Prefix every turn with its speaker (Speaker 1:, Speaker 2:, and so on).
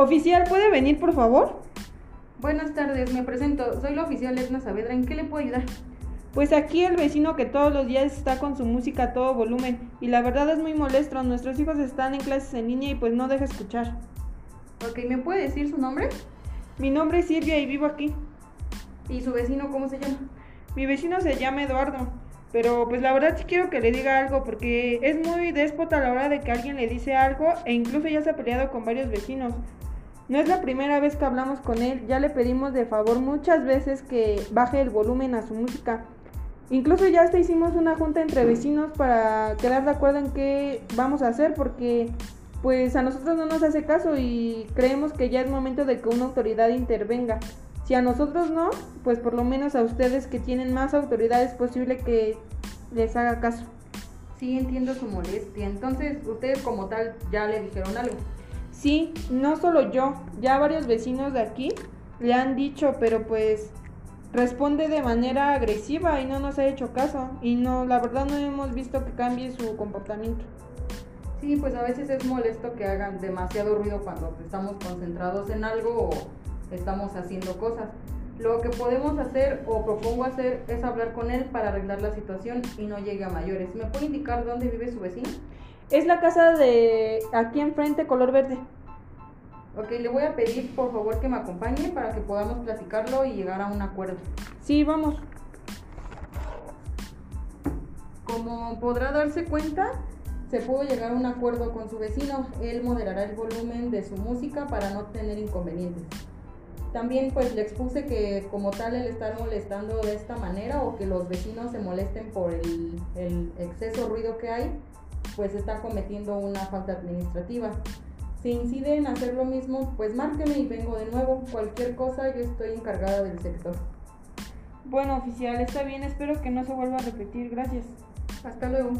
Speaker 1: Oficial, ¿puede venir, por favor?
Speaker 2: Buenas tardes, me presento. Soy la oficial Edna Saavedra. ¿En qué le puedo ayudar?
Speaker 1: Pues aquí el vecino que todos los días está con su música a todo volumen y la verdad es muy molesto. Nuestros hijos están en clases en línea y pues no deja escuchar.
Speaker 2: Ok, ¿me puede decir su nombre?
Speaker 1: Mi nombre es Silvia y vivo aquí.
Speaker 2: ¿Y su vecino cómo se llama?
Speaker 1: Mi vecino se llama Eduardo. Pero pues la verdad sí quiero que le diga algo porque es muy déspota a la hora de que alguien le dice algo e incluso ya se ha peleado con varios vecinos. No es la primera vez que hablamos con él, ya le pedimos de favor muchas veces que baje el volumen a su música. Incluso ya hasta hicimos una junta entre vecinos para quedar de acuerdo en qué vamos a hacer porque pues a nosotros no nos hace caso y creemos que ya es momento de que una autoridad intervenga. Si a nosotros no, pues por lo menos a ustedes que tienen más autoridad es posible que les haga caso.
Speaker 2: Sí, entiendo su molestia. Entonces, ustedes como tal ya le dijeron algo.
Speaker 1: Sí, no solo yo, ya varios vecinos de aquí le han dicho, pero pues responde de manera agresiva y no nos ha hecho caso. Y no, la verdad no hemos visto que cambie su comportamiento.
Speaker 2: Sí, pues a veces es molesto que hagan demasiado ruido cuando estamos concentrados en algo o estamos haciendo cosas. Lo que podemos hacer o propongo hacer es hablar con él para arreglar la situación y no llegue a mayores. ¿Me puede indicar dónde vive su vecino?
Speaker 1: Es la casa de aquí enfrente, color verde.
Speaker 2: Ok, le voy a pedir por favor que me acompañe para que podamos platicarlo y llegar a un acuerdo.
Speaker 1: Sí, vamos.
Speaker 2: Como podrá darse cuenta, se pudo llegar a un acuerdo con su vecino. Él moderará el volumen de su música para no tener inconvenientes. También pues le expuse que como tal el estar molestando de esta manera o que los vecinos se molesten por el, el exceso ruido que hay, pues está cometiendo una falta administrativa. Si incide en hacer lo mismo, pues márqueme y vengo de nuevo. Cualquier cosa, yo estoy encargada del sector.
Speaker 1: Bueno, oficial, está bien, espero que no se vuelva a repetir. Gracias.
Speaker 2: Hasta luego.